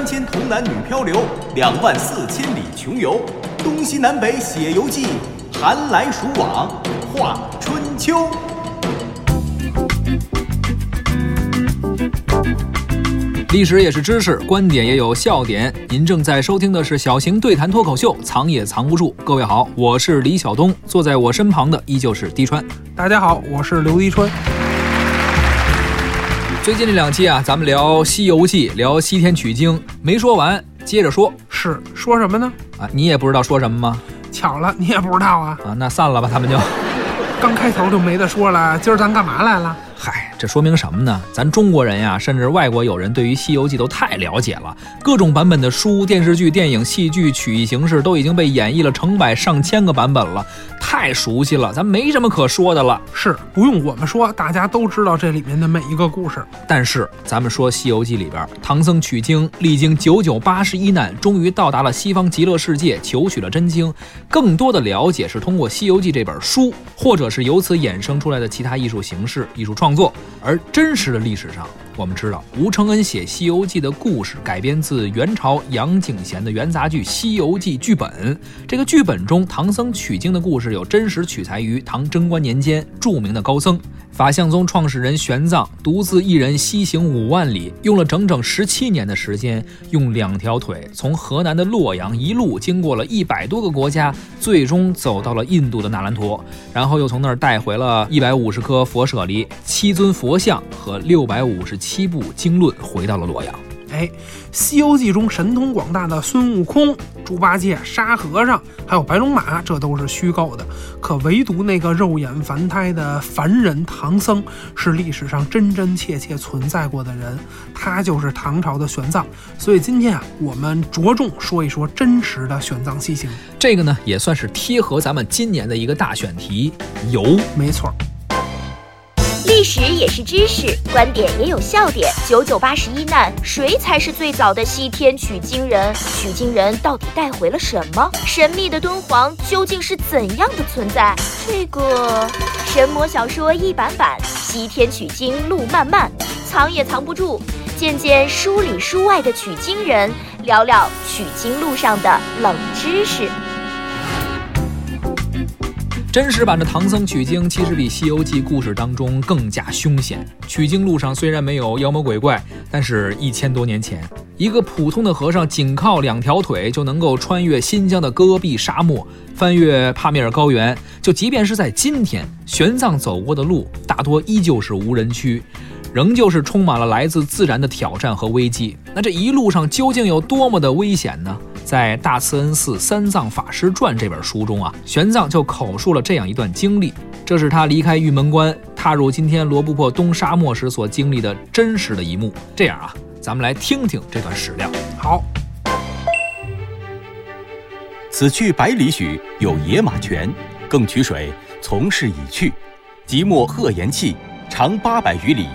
三千童男女漂流，两万四千里穷游，东西南北写游记，寒来暑往画春秋。历史也是知识，观点也有笑点。您正在收听的是小型对谈脱口秀《藏也藏不住》。各位好，我是李晓东，坐在我身旁的依旧是滴川。大家好，我是刘滴川。最近这两期啊，咱们聊《西游记》，聊西天取经，没说完，接着说。是说什么呢？啊，你也不知道说什么吗？巧了，你也不知道啊。啊，那散了吧，他们就。刚开头就没得说了，今儿咱干嘛来了？嗨，这说明什么呢？咱中国人呀，甚至外国友人对于《西游记》都太了解了，各种版本的书、电视剧、电影、戏剧曲艺形式都已经被演绎了成百上千个版本了，太熟悉了，咱没什么可说的了。是不用我们说，大家都知道这里面的每一个故事。但是咱们说《西游记》里边，唐僧取经历经九九八十一难，终于到达了西方极乐世界，求取了真经。更多的了解是通过《西游记》这本书，或者是由此衍生出来的其他艺术形式、艺术创作，而。真实的历史上，我们知道吴承恩写《西游记》的故事改编自元朝杨景贤的元杂剧《西游记》剧本。这个剧本中，唐僧取经的故事有真实取材于唐贞观年间著名的高僧。法相宗创始人玄奘独自一人西行五万里，用了整整十七年的时间，用两条腿从河南的洛阳一路经过了一百多个国家，最终走到了印度的那兰陀，然后又从那儿带回了一百五十颗佛舍利、七尊佛像和六百五十七部经论，回到了洛阳。哎，《西游记》中神通广大的孙悟空、猪八戒、沙和尚，还有白龙马，这都是虚构的。可唯独那个肉眼凡胎的凡人唐僧，是历史上真真切切存在过的人，他就是唐朝的玄奘。所以今天啊，我们着重说一说真实的玄奘西行。这个呢，也算是贴合咱们今年的一个大选题——游。没错。历史也是知识，观点也有笑点。九九八十一难，谁才是最早的西天取经人？取经人到底带回了什么？神秘的敦煌究竟是怎样的存在？这个神魔小说一版版，西天取经路漫漫，藏也藏不住。见见书里书外的取经人，聊聊取经路上的冷知识。真实版的唐僧取经其实比《西游记》故事当中更加凶险。取经路上虽然没有妖魔鬼怪，但是一千多年前，一个普通的和尚仅靠两条腿就能够穿越新疆的戈壁沙漠，翻越帕米尔高原。就即便是在今天，玄奘走过的路大多依旧是无人区。仍旧是充满了来自自然的挑战和危机。那这一路上究竟有多么的危险呢？在《大慈恩寺三藏法师传》这本书中啊，玄奘就口述了这样一段经历，这是他离开玉门关，踏入今天罗布泊东沙漠时所经历的真实的一幕。这样啊，咱们来听听这段史料。好，此去百里许，有野马泉，更取水，从事已去。即墨鹤岩气，长八百余里。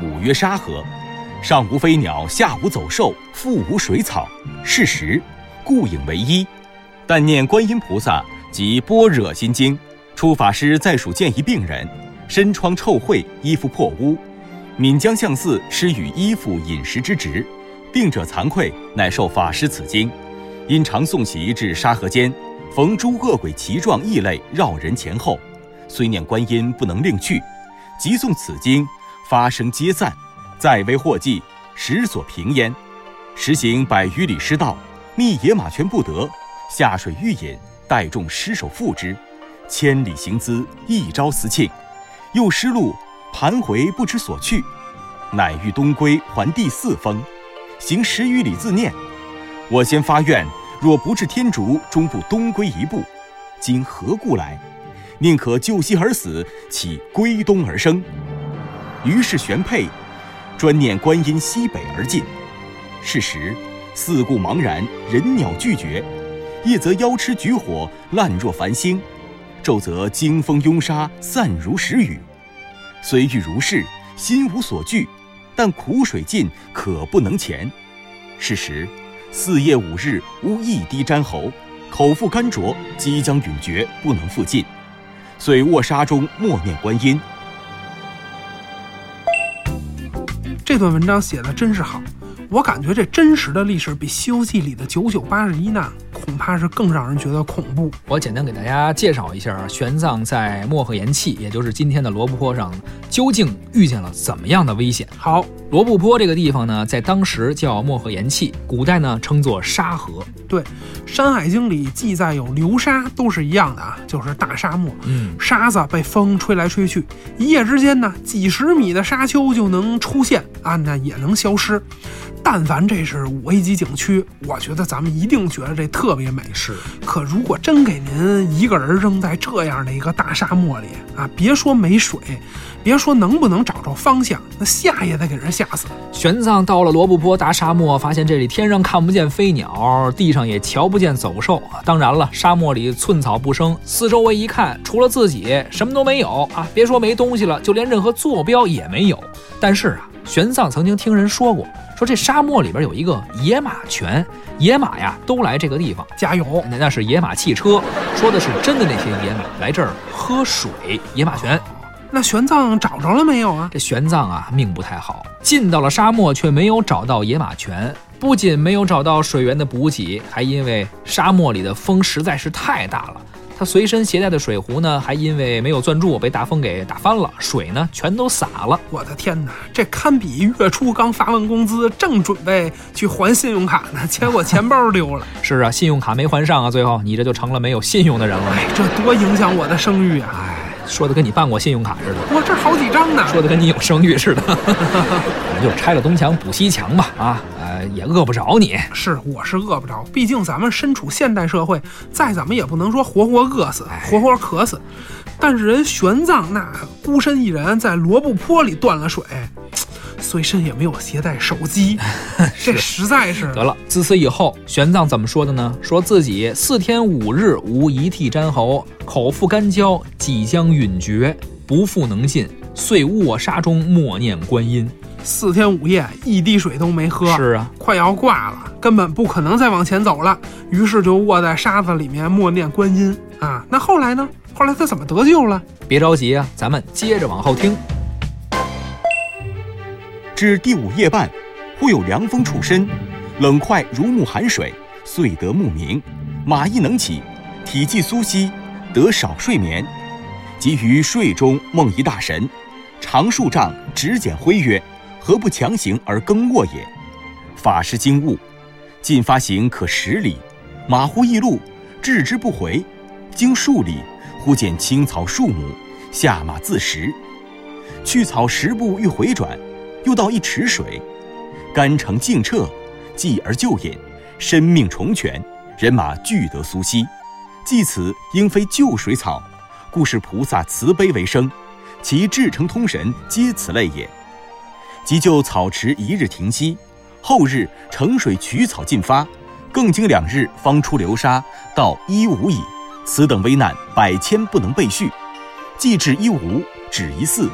古曰沙河，上无飞鸟，下无走兽，腹无水草，是时，故影为一。但念观音菩萨及般若心经。初法师在蜀见一病人，身疮臭秽，衣服破污，闽江相寺施与衣服饮食之职。病者惭愧，乃受法师此经。因常诵习至沙河间，逢诸恶鬼奇状异类绕人前后，虽念观音不能令去，即诵此经。发声皆散，再为祸迹，实所平焉。实行百余里失道，觅野马泉不得，下水欲饮，待众失手负之。千里行资，一朝辞庆。又失路，盘回不知所去，乃欲东归，还第四峰，行十余里，自念：我先发愿，若不至天竺，终不东归一步。今何故来？宁可就西而死，岂归东而生？于是玄佩，专念观音西北而进。是时，四顾茫然，人鸟俱绝。夜则妖痴举火，烂若繁星；昼则惊风拥沙，散如时雨。虽欲如是，心无所惧，但苦水尽，可不能前。是时，四夜五日无一滴沾喉，口腹干浊，即将陨绝，不能复进。遂卧沙中默念观音。这段文章写的真是好，我感觉这真实的历史比《西游记》里的九九八十一难恐怕是更让人觉得恐怖。我简单给大家介绍一下，玄奘在漠河岩气，也就是今天的罗布泊上，究竟遇见了怎么样的危险？好，罗布泊这个地方呢，在当时叫漠河盐气，古代呢称作沙河。对，《山海经》里记载有流沙，都是一样的啊，就是大沙漠，嗯，沙子被风吹来吹去，一夜之间呢，几十米的沙丘就能出现啊，那也能消失。但凡这是五 A 级景区，我觉得咱们一定觉得这特别美。是，可如果真给您一个人扔在这样的一个大沙漠里啊，别说没水，别说能不能找着方向，那吓也得给人吓死。玄奘到了罗布泊大沙漠，发现这里天上看不见飞鸟，地上也瞧不见走兽。当然了，沙漠里寸草不生，四周围一看，除了自己什么都没有啊！别说没东西了，就连任何坐标也没有。但是啊，玄奘曾经听人说过。说这沙漠里边有一个野马泉，野马呀都来这个地方加油，那那是野马汽车，说的是真的那些野马来这儿喝水，野马泉。那玄奘找着了没有啊？这玄奘啊命不太好，进到了沙漠却没有找到野马泉，不仅没有找到水源的补给，还因为沙漠里的风实在是太大了。他随身携带的水壶呢，还因为没有攥住，被大风给打翻了，水呢全都洒了。我的天哪，这堪比月初刚发完工资，正准备去还信用卡呢，结果钱包丢了。是啊，信用卡没还上啊，最后你这就成了没有信用的人了。哎，这多影响我的声誉啊！哎，说的跟你办过信用卡似的。我这好几张呢。说的跟你有声誉似的。我们就拆了东墙补西墙吧，啊。呃也饿不着你，是我是饿不着，毕竟咱们身处现代社会，再怎么也不能说活活饿死，活活渴死。但是人玄奘那孤身一人在罗布泊里断了水，随身也没有携带手机，这实在是得了。自此以后，玄奘怎么说的呢？说自己四天五日无一涕沾喉，口腹干焦，即将陨绝，不复能进，遂卧沙中默念观音。四天五夜一滴水都没喝，是啊，快要挂了，根本不可能再往前走了。于是就卧在沙子里面默念观音啊。那后来呢？后来他怎么得救了？别着急啊，咱们接着往后听。至第五夜半，忽有凉风触身，冷快如沐寒水，遂得目明，马亦能起，体既苏息，得少睡眠，即于睡中梦一大神，长数丈，指简挥曰。何不强行而更卧也？法师惊悟，进发行可十里，马忽易路，置之不回。经数里，忽见青草数亩，下马自食。去草十步欲回转，又到一池水，干澄净澈，继而就饮，生命重全，人马俱得苏息。即此应非旧水草，故是菩萨慈悲为生，其至诚通神皆此类也。即就草池一日停息，后日乘水取草进发，更经两日方出流沙到一无矣。此等危难百千不能备叙。既至一无，止一寺，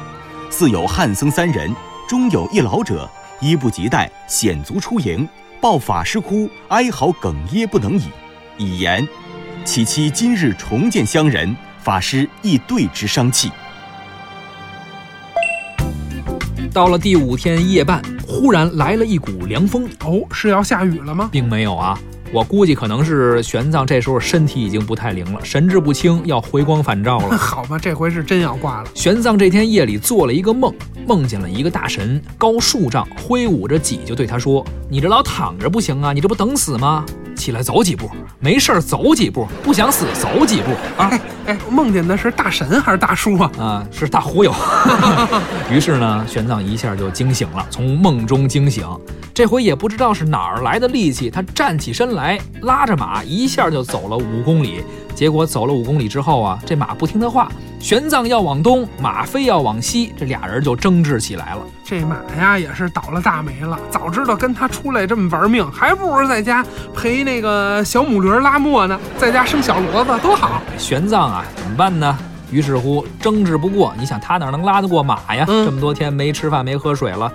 寺有汉僧三人，中有一老者，衣不及带，险足出营，抱法师哭，哀嚎哽咽不能已，以言：其妻今日重见乡人，法师亦对之伤气。到了第五天夜半，忽然来了一股凉风。哦，是要下雨了吗？并没有啊，我估计可能是玄奘这时候身体已经不太灵了，神志不清，要回光返照了。好吧，这回是真要挂了。玄奘这天夜里做了一个梦，梦见了一个大神，高数丈，挥舞着戟，就对他说：“你这老躺着不行啊，你这不等死吗？”起来走几步，没事儿走几步，不想死走几步啊！哎，梦见的是大神还是大叔啊？啊，是大忽悠。于是呢，玄奘一下就惊醒了，从梦中惊醒。这回也不知道是哪儿来的力气，他站起身来，拉着马一下就走了五公里。结果走了五公里之后啊，这马不听他话，玄奘要往东，马非要往西，这俩人就争执起来了。这马呀也是倒了大霉了，早知道跟他出来这么玩命，还不如在家陪那个小母驴拉磨呢，在家生小骡子多好。玄奘啊，怎么办呢？于是乎争执不过，你想他哪能拉得过马呀？这么多天没吃饭没喝水了。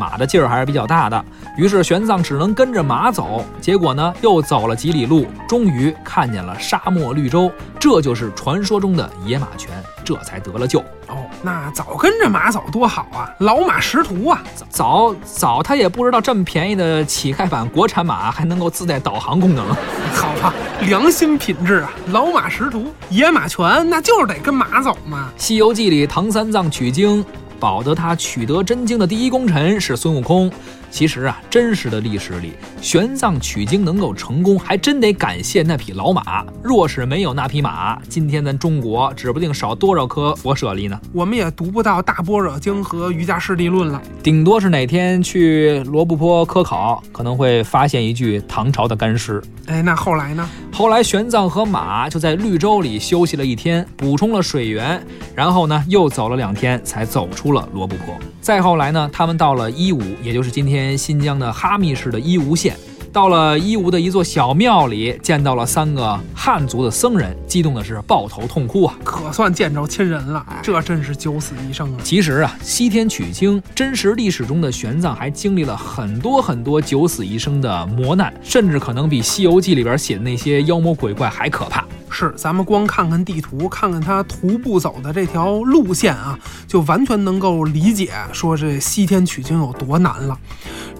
马的劲儿还是比较大的，于是玄奘只能跟着马走。结果呢，又走了几里路，终于看见了沙漠绿洲，这就是传说中的野马泉，这才得了救。哦，那早跟着马走多好啊，老马识途啊！早早他也不知道这么便宜的乞丐版国产马还能够自带导航功能。好吧，良心品质啊，老马识途，野马泉那就是得跟马走嘛。《西游记》里唐三藏取经。保得他取得真经的第一功臣是孙悟空。其实啊，真实的历史里，玄奘取经能够成功，还真得感谢那匹老马。若是没有那匹马，今天咱中国指不定少多少颗佛舍利呢。我们也读不到《大般若经》和《瑜伽师地论》了，顶多是哪天去罗布泊科考，可能会发现一具唐朝的干尸。哎，那后来呢？后来玄奘和马就在绿洲里休息了一天，补充了水源，然后呢，又走了两天，才走出了罗布泊。再后来呢，他们到了伊吾，也就是今天新疆的哈密市的伊吾县。到了伊吾的一座小庙里，见到了三个汉族的僧人，激动的是抱头痛哭啊！可算见着亲人了，这真是九死一生啊！其实啊，西天取经真实历史中的玄奘还经历了很多很多九死一生的磨难，甚至可能比《西游记》里边写的那些妖魔鬼怪还可怕。是，咱们光看看地图，看看他徒步走的这条路线啊，就完全能够理解说这西天取经有多难了。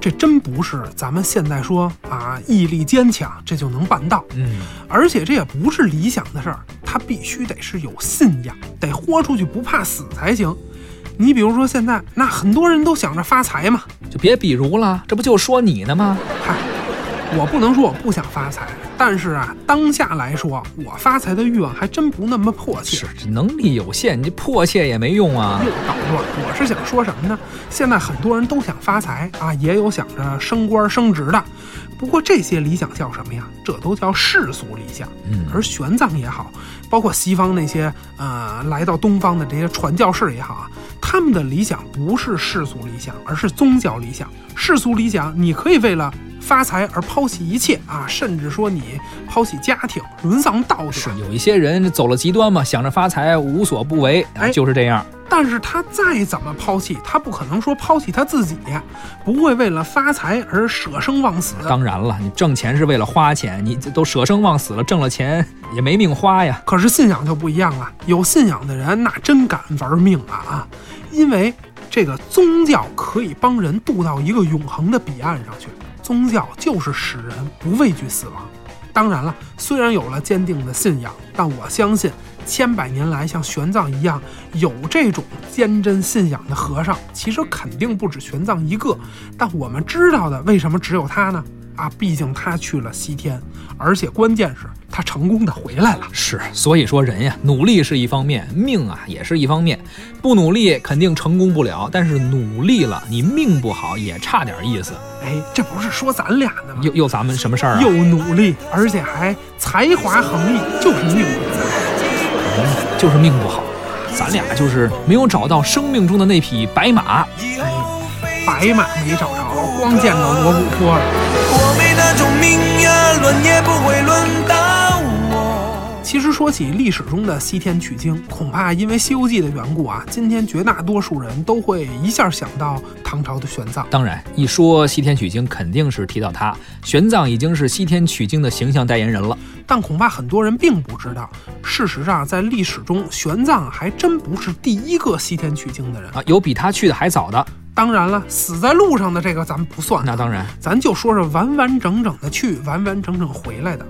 这真不是咱们现在说啊，毅力坚强这就能办到。嗯，而且这也不是理想的事儿，他必须得是有信仰，得豁出去不怕死才行。你比如说现在，那很多人都想着发财嘛，就别比如了，这不就说你呢吗？嗨，我不能说我不想发财。但是啊，当下来说，我发财的欲望还真不那么迫切。是，这能力有限，你迫切也没用啊。又捣乱，我是想说什么呢？现在很多人都想发财啊，也有想着升官升职的。不过这些理想叫什么呀？这都叫世俗理想。嗯，而玄奘也好，包括西方那些呃来到东方的这些传教士也好啊，他们的理想不是世俗理想，而是宗教理想。世俗理想，你可以为了。发财而抛弃一切啊，甚至说你抛弃家庭，沦丧道德。是有一些人走了极端嘛，想着发财无所不为，哎，就是这样。但是他再怎么抛弃，他不可能说抛弃他自己，不会为了发财而舍生忘死。当然了，你挣钱是为了花钱，你都舍生忘死了，挣了钱也没命花呀。可是信仰就不一样了，有信仰的人那真敢玩命啊啊！因为这个宗教可以帮人渡到一个永恒的彼岸上去。宗教就是使人不畏惧死亡。当然了，虽然有了坚定的信仰，但我相信千百年来像玄奘一样有这种坚贞信仰的和尚，其实肯定不止玄奘一个。但我们知道的，为什么只有他呢？啊，毕竟他去了西天，而且关键是他成功的回来了。是，所以说人呀，努力是一方面，命啊也是一方面。不努力肯定成功不了，但是努力了，你命不好也差点意思。哎，这不是说咱俩呢吗？又又咱们什么事儿啊？又努力，而且还才华横溢，就是命不好，就是命不好。咱俩就是没有找到生命中的那匹白马。哎，白马没找着，光见着罗布泊了。也不会落其实说起历史中的西天取经，恐怕因为《西游记》的缘故啊，今天绝大多数人都会一下想到唐朝的玄奘。当然，一说西天取经，肯定是提到他。玄奘已经是西天取经的形象代言人了。但恐怕很多人并不知道，事实上，在历史中，玄奘还真不是第一个西天取经的人啊，有比他去的还早的。当然了，死在路上的这个咱们不算。那当然，咱就说是完完整整的去，完完整整回来的。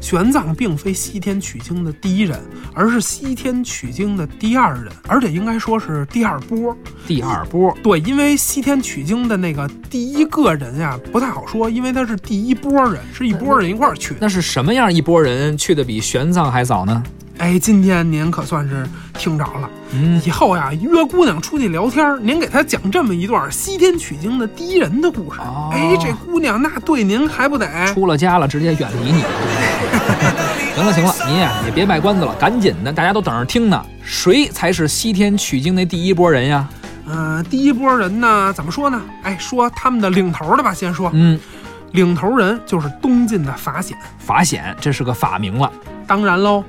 玄奘并非西天取经的第一人，而是西天取经的第二人，而且应该说是第二波。第二波，对，因为西天取经的那个第一个人呀，不太好说，因为他是第一波人，是一波人一块儿去。那是什么样一波人去的比玄奘还早呢？哎，今天您可算是听着了。嗯，以后呀，约姑娘出去聊天，您给她讲这么一段西天取经的第一人的故事。哎，这姑娘那对您还不得？出了家了，直接远离你。行了行了，您呀也别卖关子了，赶紧的，大家都等着听呢。谁才是西天取经的第一波人呀？嗯，第一波人呢，怎么说呢？哎，说他们的领头的吧，先说。嗯，领头人就是东晋的法显。法显，这是个法名了。当然喽。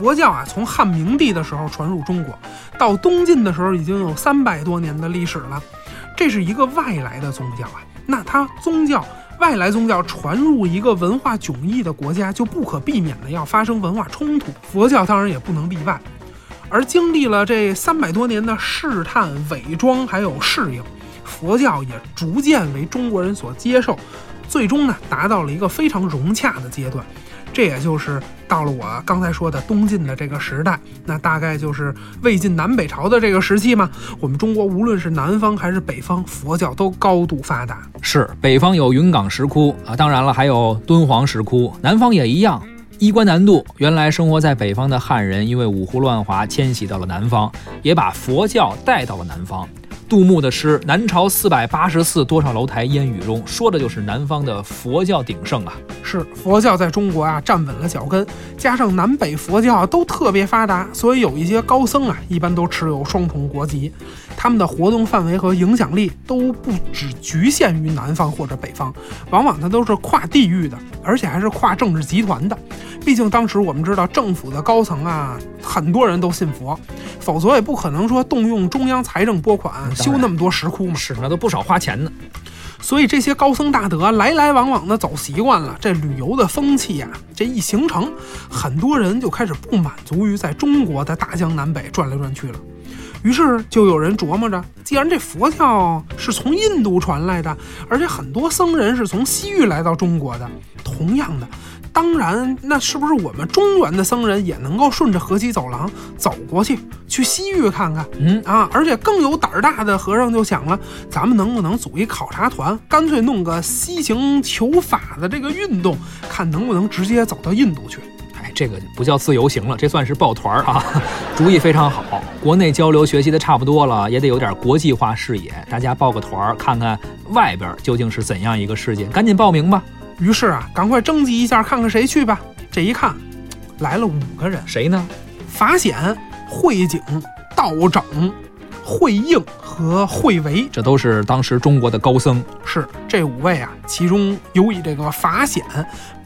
佛教啊，从汉明帝的时候传入中国，到东晋的时候已经有三百多年的历史了。这是一个外来的宗教啊，那它宗教外来宗教传入一个文化迥异的国家，就不可避免的要发生文化冲突。佛教当然也不能例外。而经历了这三百多年的试探、伪装还有适应，佛教也逐渐为中国人所接受，最终呢达到了一个非常融洽的阶段。这也就是到了我刚才说的东晋的这个时代，那大概就是魏晋南北朝的这个时期嘛。我们中国无论是南方还是北方，佛教都高度发达。是北方有云冈石窟啊，当然了，还有敦煌石窟，南方也一样。衣冠南渡，原来生活在北方的汉人，因为五胡乱华迁徙到了南方，也把佛教带到了南方。杜牧的诗《南朝四百八十寺，多少楼台烟雨中》，说的就是南方的佛教鼎盛啊。是佛教在中国啊站稳了脚跟，加上南北佛教都特别发达，所以有一些高僧啊，一般都持有双重国籍，他们的活动范围和影响力都不只局限于南方或者北方，往往它都是跨地域的，而且还是跨政治集团的。毕竟当时我们知道政府的高层啊，很多人都信佛，否则也不可能说动用中央财政拨款修那么多石窟嘛。是，那都不少花钱呢。所以这些高僧大德来来往往的走习惯了，这旅游的风气呀，这一形成，很多人就开始不满足于在中国的大江南北转来转去了。于是就有人琢磨着，既然这佛教是从印度传来的，而且很多僧人是从西域来到中国的，同样的。当然，那是不是我们中原的僧人也能够顺着河西走廊走过去，去西域看看？嗯啊，而且更有胆儿大的和尚就想了，咱们能不能组一考察团，干脆弄个西行求法的这个运动，看能不能直接走到印度去？哎，这个不叫自由行了，这算是抱团儿啊！主意非常好，国内交流学习的差不多了，也得有点国际化视野，大家报个团儿，看看外边究竟是怎样一个世界，赶紧报名吧！于是啊，赶快征集一下，看看谁去吧。这一看，来了五个人，谁呢？法显、慧景、道整、慧应和慧维，这都是当时中国的高僧。是这五位啊，其中尤以这个法显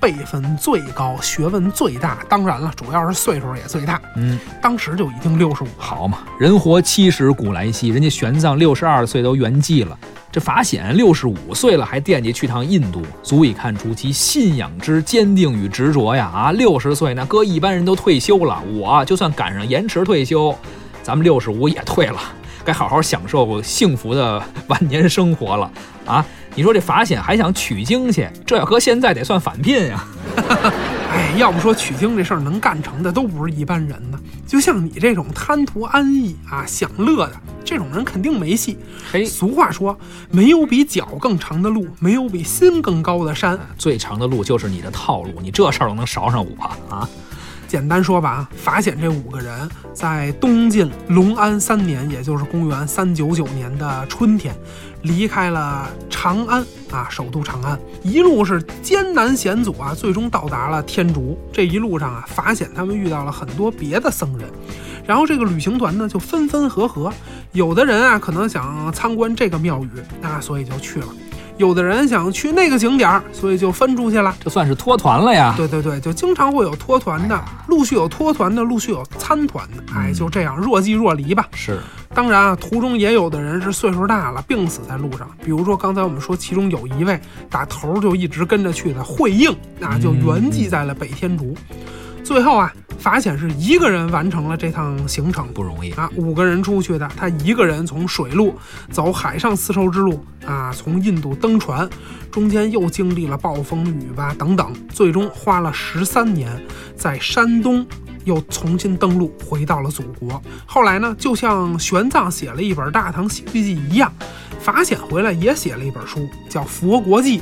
辈分最高，学问最大，当然了，主要是岁数也最大。嗯，当时就已经六十五，好嘛，人活七十古来稀，人家玄奘六十二岁都圆寂了。这法显六十五岁了，还惦记去趟印度，足以看出其信仰之坚定与执着呀！啊，六十岁那搁一般人都退休了，我就算赶上延迟退休，咱们六十五也退了，该好好享受幸福的晚年生活了啊！你说这法显还想取经去，这要搁现在得算返聘呀！哎，要不说取经这事儿能干成的都不是一般人呢。就像你这种贪图安逸啊、享乐的这种人，肯定没戏。嘿，俗话说，没有比脚更长的路，没有比心更高的山。最长的路就是你的套路，你这事儿都能勺上我啊！简单说吧啊，法显这五个人在东晋隆安三年，也就是公元三九九年的春天，离开了长安啊，首都长安，一路是艰难险阻啊，最终到达了天竺。这一路上啊，法显他们遇到了很多别的僧人，然后这个旅行团呢就分分合合，有的人啊可能想参观这个庙宇，那所以就去了。有的人想去那个景点儿，所以就分出去了。这算是脱团了呀？对对对，就经常会有脱团的，陆续有脱团的，陆续有参团的。哎，就这样若即若离吧。是，当然啊，途中也有的人是岁数大了，病死在路上。比如说刚才我们说，其中有一位打头就一直跟着去的惠应，那就圆寂在了北天竺。最后啊，法显是一个人完成了这趟行程，不容易啊！五个人出去的，他一个人从水路走海上丝绸之路啊，从印度登船，中间又经历了暴风雨吧等等，最终花了十三年，在山东又重新登陆，回到了祖国。后来呢，就像玄奘写了一本《大唐西域记》一样，法显回来也写了一本书，叫《佛国记》。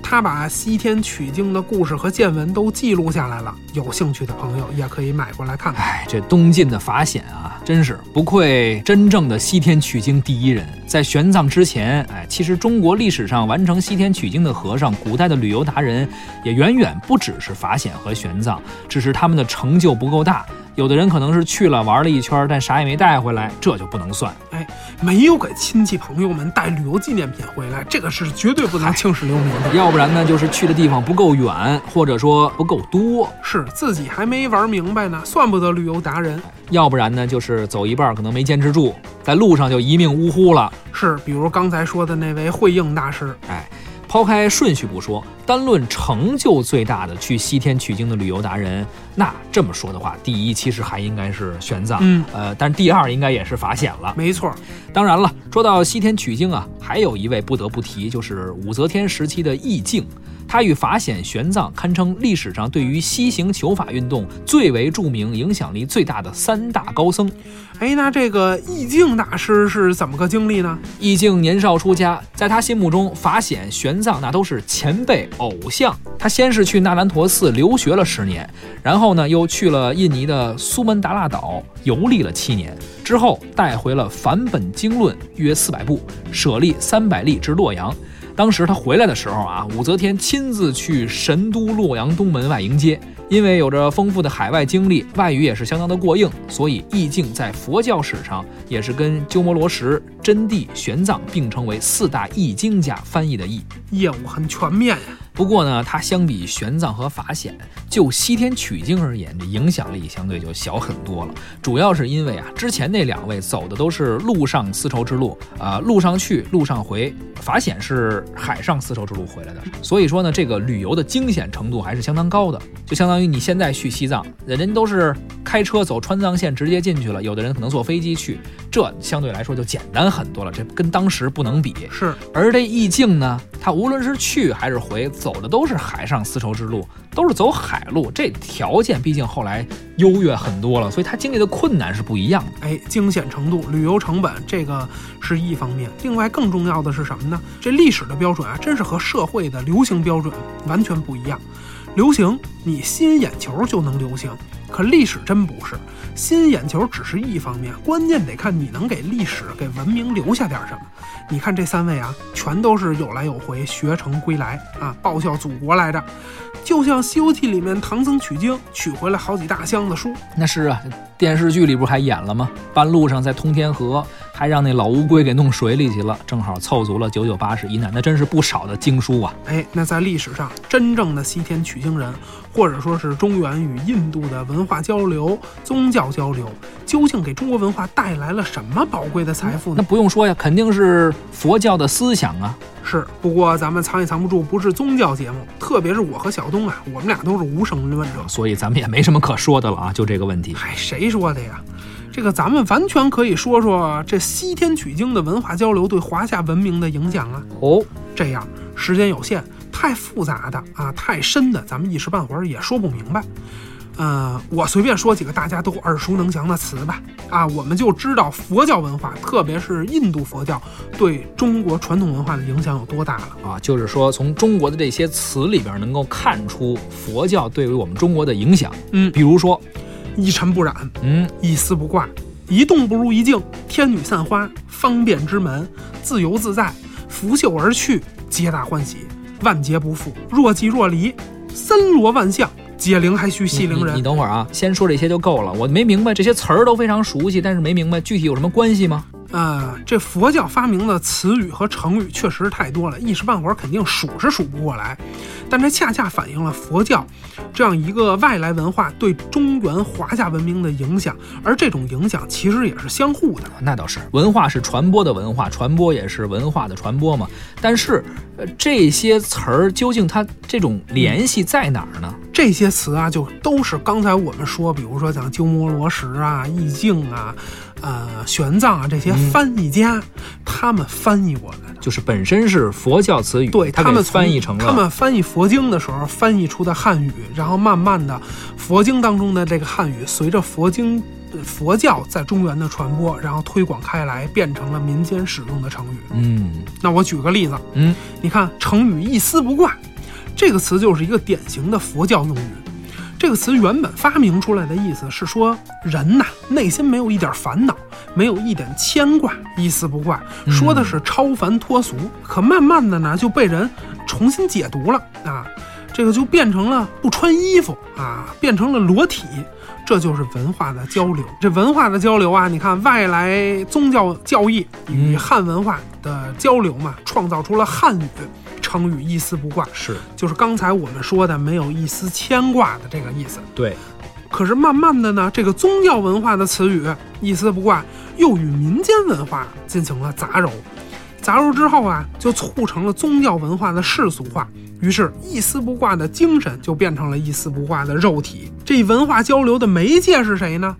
他把西天取经的故事和见闻都记录下来了，有兴趣的朋友也可以买过来看看。哎，这东晋的法显啊，真是不愧真正的西天取经第一人。在玄奘之前，哎，其实中国历史上完成西天取经的和尚，古代的旅游达人也远远不只是法显和玄奘，只是他们的成就不够大。有的人可能是去了玩了一圈，但啥也没带回来，这就不能算。哎，没有给亲戚朋友们带旅游纪念品回来，这个是绝对不能青史留名的。要不然呢，就是去的地方不够远，或者说不够多，是自己还没玩明白呢，算不得旅游达人。要不然呢，就是走一半可能没坚持住，在路上就一命呜呼了。是，比如刚才说的那位慧应大师，哎。抛开顺序不说，单论成就最大的去西天取经的旅游达人，那这么说的话，第一其实还应该是玄奘，嗯，呃，但是第二应该也是法显了。没错，当然了，说到西天取经啊，还有一位不得不提，就是武则天时期的义净。他与法显、玄奘堪称历史上对于西行求法运动最为著名、影响力最大的三大高僧。哎，那这个义净大师是怎么个经历呢？义净年少出家，在他心目中，法显、玄奘那都是前辈偶像。他先是去那兰陀寺留学了十年，然后呢，又去了印尼的苏门答腊岛游历了七年，之后带回了梵本经论约四百部，舍利三百粒至洛阳。当时他回来的时候啊，武则天亲自去神都洛阳东门外迎接。因为有着丰富的海外经历，外语也是相当的过硬，所以意境在佛教史上也是跟鸠摩罗什、真谛、玄奘并称为四大译经家翻译的译，业务很全面呀。不过呢，他相比玄奘和法显，就西天取经而言，这影响力相对就小很多了。主要是因为啊，之前那两位走的都是陆上丝绸之路，啊，路上去，路上回。法显是海上丝绸之路回来的，所以说呢，这个旅游的惊险程度还是相当高的。就相当于你现在去西藏，人家都是开车走川藏线直接进去了，有的人可能坐飞机去，这相对来说就简单很多了。这跟当时不能比。是，而这意境呢，它无论是去还是回，走的都是海上丝绸之路。都是走海路，这条件毕竟后来优越很多了，所以他经历的困难是不一样的。哎，惊险程度、旅游成本，这个是一方面。另外，更重要的是什么呢？这历史的标准啊，真是和社会的流行标准完全不一样。流行，你吸引眼球就能流行，可历史真不是，吸引眼球只是一方面，关键得看你能给历史、给文明留下点什么。你看这三位啊，全都是有来有回，学成归来啊，报效祖国来着。就像《西游记》里面唐僧取经，取回来好几大箱子书。那是啊，电视剧里不是还演了吗？半路上在通天河。还让那老乌龟给弄水里去了，正好凑足了九九八十一难，那真是不少的经书啊！哎，那在历史上，真正的西天取经人，或者说是中原与印度的文化交流、宗教交流，究竟给中国文化带来了什么宝贵的财富呢？那不用说呀，肯定是佛教的思想啊。是，不过咱们藏也藏不住，不是宗教节目，特别是我和小东啊，我们俩都是无神论者，所以咱们也没什么可说的了啊，就这个问题。嗨，谁说的呀？这个咱们完全可以说说这西天取经的文化交流对华夏文明的影响啊！哦，这样时间有限，太复杂的啊，太深的，咱们一时半会儿也说不明白。呃，我随便说几个大家都耳熟能详的词吧。啊，我们就知道佛教文化，特别是印度佛教对中国传统文化的影响有多大了啊！就是说，从中国的这些词里边能够看出佛教对于我们中国的影响。嗯，比如说。一尘不染，嗯，一丝不挂，一动不如一静，天女散花，方便之门，自由自在，拂袖而去，皆大欢喜，万劫不复，若即若离，森罗万象，解铃还须系铃人。你等会儿啊，先说这些就够了。我没明白这些词儿都非常熟悉，但是没明白具体有什么关系吗？啊，这佛教发明的词语和成语确实太多了，一时半会儿肯定数是数不过来。但这恰恰反映了佛教这样一个外来文化对中原华夏文明的影响，而这种影响其实也是相互的。那倒是，文化是传播的文化，传播也是文化的传播嘛。但是，呃，这些词儿究竟它这种联系在哪儿呢？这些词啊，就都是刚才我们说，比如说像鸠摩罗什啊、易经啊。呃，玄奘啊，这些翻译家，他们翻译过来的，就是本身是佛教词语，对他们翻译成了，他们翻译佛经的时候翻译出的汉语，然后慢慢的，佛经当中的这个汉语，随着佛经佛教在中原的传播，然后推广开来，变成了民间使用的成语。嗯，那我举个例子，嗯，你看成语一丝不挂，这个词就是一个典型的佛教用语。这个词原本发明出来的意思是说，人呐内心没有一点烦恼，没有一点牵挂，一丝不挂，说的是超凡脱俗。可慢慢的呢，就被人重新解读了啊，这个就变成了不穿衣服啊，变成了裸体，这就是文化的交流。这文化的交流啊，你看外来宗教教义与汉文化的交流嘛，创造出了汉语。成语一丝不挂是，就是刚才我们说的没有一丝牵挂的这个意思。对，可是慢慢的呢，这个宗教文化的词语一丝不挂又与民间文化进行了杂糅，杂糅之后啊，就促成了宗教文化的世俗化。于是，一丝不挂的精神就变成了一丝不挂的肉体。这文化交流的媒介是谁呢？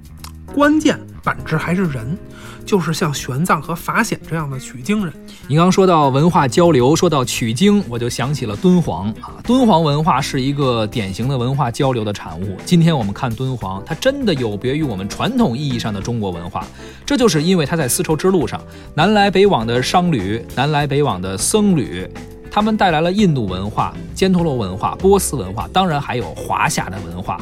关键本质还是人，就是像玄奘和法显这样的取经人。你刚说到文化交流，说到取经，我就想起了敦煌啊。敦煌文化是一个典型的文化交流的产物。今天我们看敦煌，它真的有别于我们传统意义上的中国文化。这就是因为它在丝绸之路上，南来北往的商旅，南来北往的僧侣。他们带来了印度文化、犍陀罗文化、波斯文化，当然还有华夏的文化，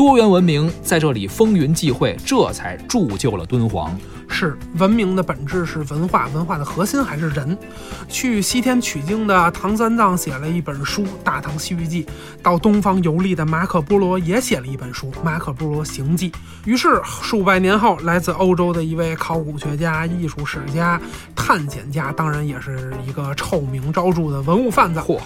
多元文明在这里风云际会，这才铸就了敦煌。是文明的本质是文化，文化的核心还是人。去西天取经的唐三藏写了一本书《大唐西域记》，到东方游历的马可波罗也写了一本书《马可波罗行记》。于是数百年后，来自欧洲的一位考古学家、艺术史家、探险家，当然也是一个臭名昭著的文物贩子。嚯！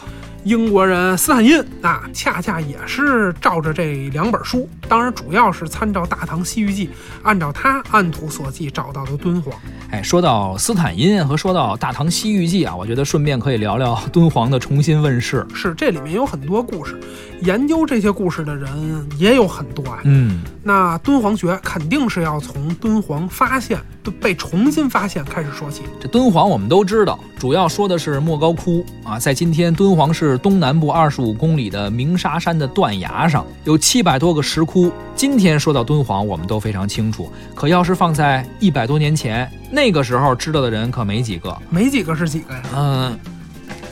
英国人斯坦因啊，恰恰也是照着这两本书，当然主要是参照《大唐西域记》，按照他按图索骥找到的敦煌。哎，说到斯坦因和说到《大唐西域记》啊，我觉得顺便可以聊聊敦煌的重新问世。是，这里面有很多故事，研究这些故事的人也有很多啊。嗯，那敦煌学肯定是要从敦煌发现、被重新发现开始说起。这敦煌我们都知道，主要说的是莫高窟啊，在今天敦煌市。东南部二十五公里的鸣沙山的断崖上有七百多个石窟。今天说到敦煌，我们都非常清楚。可要是放在一百多年前，那个时候知道的人可没几个。没几个是几个呀？嗯，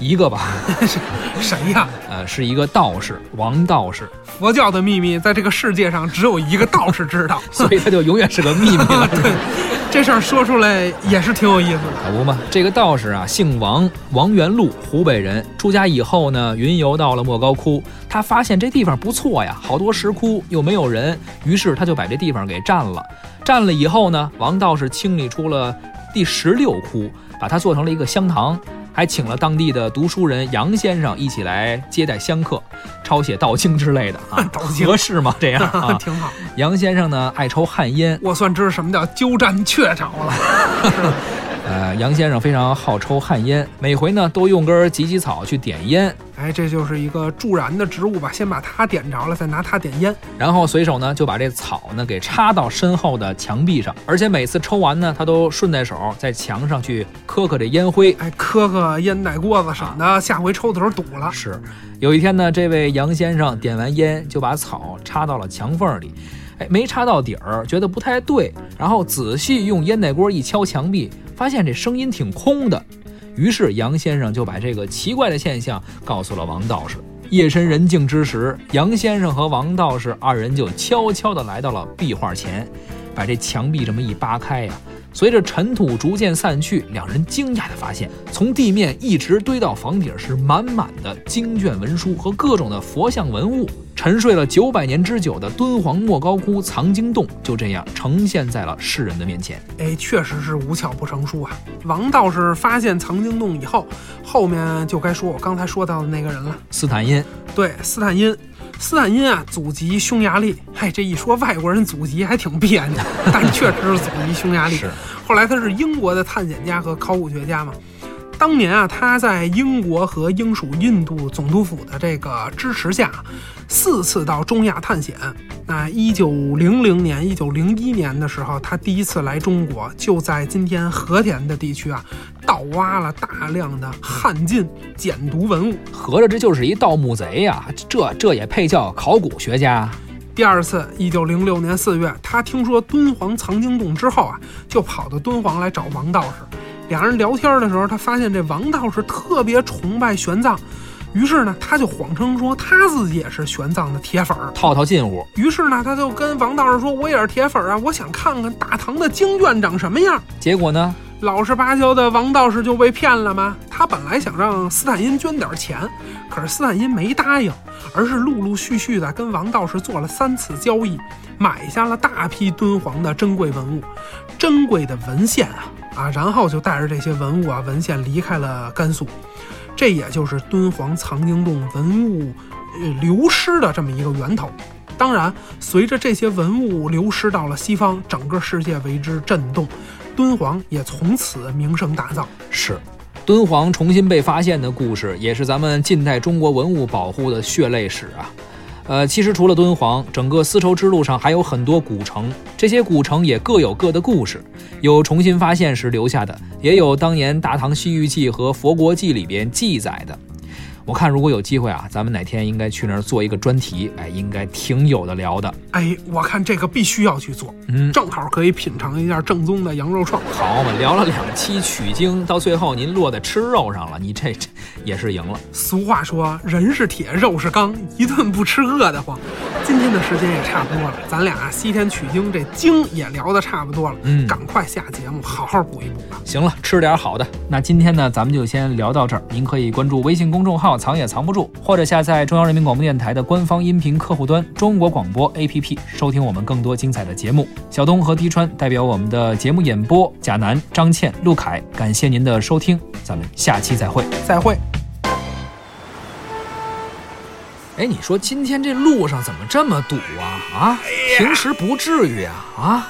一个吧。谁呀？呃，是一个道士，王道士。佛教的秘密在这个世界上只有一个道士知道，所以他就永远是个秘密了。对。这事儿说出来也是挺有意思的，可不嘛？这个道士啊，姓王，王元禄，湖北人。出家以后呢，云游到了莫高窟，他发现这地方不错呀，好多石窟又没有人，于是他就把这地方给占了。占了以后呢，王道士清理出了第十六窟，把它做成了一个香堂。还请了当地的读书人杨先生一起来接待香客，抄写道经之类的啊，合适吗？这样 啊，挺好。杨先生呢，爱抽旱烟，我算知道什么叫鸠占鹊巢了。呃，杨先生非常好抽旱烟，每回呢都用根芨芨草去点烟。哎，这就是一个助燃的植物吧？先把它点着了，再拿它点烟，然后随手呢就把这草呢给插到身后的墙壁上，而且每次抽完呢，他都顺带手在墙上去磕磕这烟灰，哎，磕磕烟袋锅子，省得下回抽的时候堵了。是，有一天呢，这位杨先生点完烟就把草插到了墙缝里。哎没插到底儿，觉得不太对，然后仔细用烟袋锅一敲墙壁，发现这声音挺空的。于是杨先生就把这个奇怪的现象告诉了王道士。夜深人静之时，杨先生和王道士二人就悄悄地来到了壁画前，把这墙壁这么一扒开呀。随着尘土逐渐散去，两人惊讶地发现，从地面一直堆到房顶是满满的经卷文书和各种的佛像文物。沉睡了九百年之久的敦煌莫高窟藏经洞就这样呈现在了世人的面前。哎，确实是无巧不成书啊！王道士发现藏经洞以后，后面就该说我刚才说到的那个人了，斯坦因。对，斯坦因。斯坦因啊，祖籍匈牙利。嗨，这一说外国人祖籍还挺别扭，但确实是祖籍匈牙利。是。后来他是英国的探险家和考古学家嘛。当年啊，他在英国和英属印度总督府的这个支持下，四次到中亚探险。那一九零零年、一九零一年的时候，他第一次来中国，就在今天和田的地区啊，盗挖了大量的汉晋简牍文物。合着这就是一盗墓贼呀？这这也配叫考古学家？第二次，一九零六年四月，他听说敦煌藏经洞之后啊，就跑到敦煌来找王道士。两人聊天的时候，他发现这王道士特别崇拜玄奘，于是呢，他就谎称说他自己也是玄奘的铁粉儿，套套近乎。于是呢，他就跟王道士说：“我也是铁粉儿啊，我想看看大唐的经卷长什么样。”结果呢，老实巴交的王道士就被骗了吗？他本来想让斯坦因捐点钱，可是斯坦因没答应，而是陆陆续续的跟王道士做了三次交易，买下了大批敦煌的珍贵文物、珍贵的文献啊。啊，然后就带着这些文物啊文献离开了甘肃，这也就是敦煌藏经洞文物呃流失的这么一个源头。当然，随着这些文物流失到了西方，整个世界为之震动，敦煌也从此名声大噪。是。敦煌重新被发现的故事，也是咱们近代中国文物保护的血泪史啊。呃，其实除了敦煌，整个丝绸之路上还有很多古城，这些古城也各有各的故事，有重新发现时留下的，也有当年《大唐西域记》和《佛国记》里边记载的。我看如果有机会啊，咱们哪天应该去那儿做一个专题，哎，应该挺有的聊的。哎，我看这个必须要去做，嗯，正好可以品尝一下正宗的羊肉串。好嘛，聊了两期取经，到最后您落在吃肉上了，你这这也是赢了。俗话说，人是铁，肉是钢，一顿不吃饿得慌。今天的时间也差不多了，咱俩西天取经这经也聊得差不多了，嗯赶快下节目，好好补一补吧。行了，吃点好的。那今天呢，咱们就先聊到这儿。您可以关注微信公众号“藏也藏不住”，或者下载中央人民广播电台的官方音频客户端“中国广播 APP”，收听我们更多精彩的节目。小东和滴川代表我们的节目演播，贾楠、张倩、陆凯，感谢您的收听，咱们下期再会。再会。哎，你说今天这路上怎么这么堵啊？啊，平时不至于啊啊！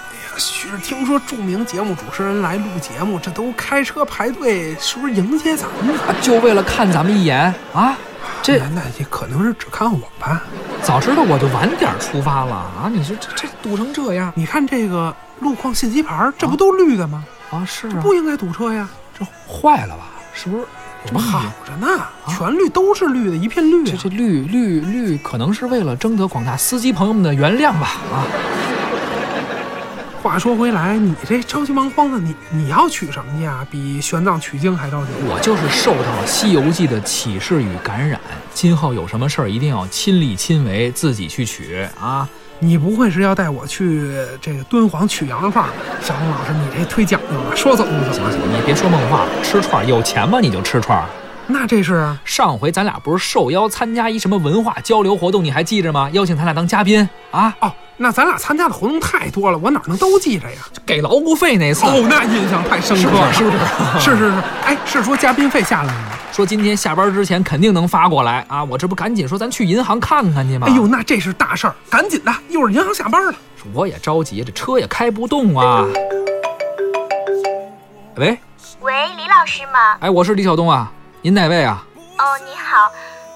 许是听说著名节目主持人来录节目，这都开车排队，是不是迎接咱们呢？啊就为了看咱们一眼啊？这那那也可能是只看我吧。早知道我就晚点出发了啊！你说这这堵成这样你看这个路况信息牌，这不都绿的吗？啊？是啊，不应该堵车呀，这坏了吧？是不是？这不好着呢，全绿都是绿的，一片绿、啊。这这绿绿绿，可能是为了征得广大司机朋友们的原谅吧？啊！话说回来，你这着急忙慌的，你你要取什么去啊？比玄奘取经还着急。我就是受到了《西游记》的启示与感染，今后有什么事儿一定要亲力亲为，自己去取啊！你不会是要带我去这个敦煌取羊肉串吧？小红老师，你这忒讲究了，说走就走。行行，你别说梦话了，吃串儿有钱吗？你就吃串儿。那这是上回咱俩不是受邀参加一什么文化交流活动，你还记着吗？邀请咱俩当嘉宾啊！哦，那咱俩参加的活动太多了，我哪能都记着呀？给劳务费那次，哦，那印象太深刻了，是不是？是是是，哎，是说嘉宾费下来了吗？说今天下班之前肯定能发过来啊！我这不赶紧说咱去银行看看去吗？哎呦，那这是大事儿，赶紧的，一会儿银行下班了。我也着急，这车也开不动啊。喂，喂，李老师吗？哎，我是李晓东啊，您哪位啊？哦，你好，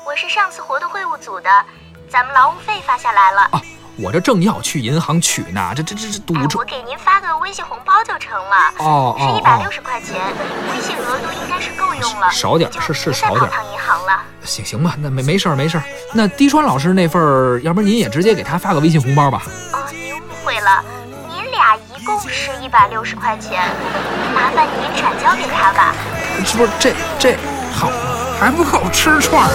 我是上次活动会务组的，咱们劳务费发下来了。啊，我这正要去银行取呢，这这这这堵哎，车我。给您发个微信红包就成了。哦哦是一百六哦，十块钱，微信额度应该是够用了。少点是是少点银行了。行行吧，那没没事儿没事儿。那滴川老师那份儿，要不然您也直接给他发个微信红包吧。哦，您误会了，您俩一共是一百六十块钱，麻烦您转交给他吧。是不是这这好？还不够吃串儿。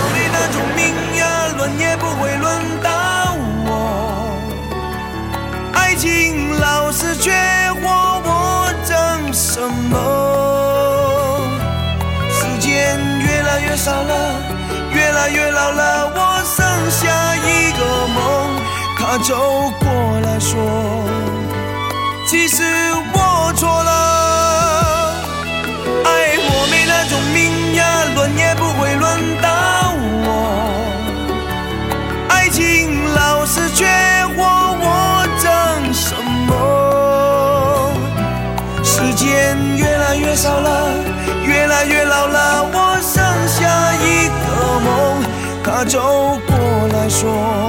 爱情老是缺货，我争什么？时间越来越少了，越来越老了，我剩下一个梦。他走过来说，其实我错了。爱我没那种命呀，轮也不会轮到走过来说。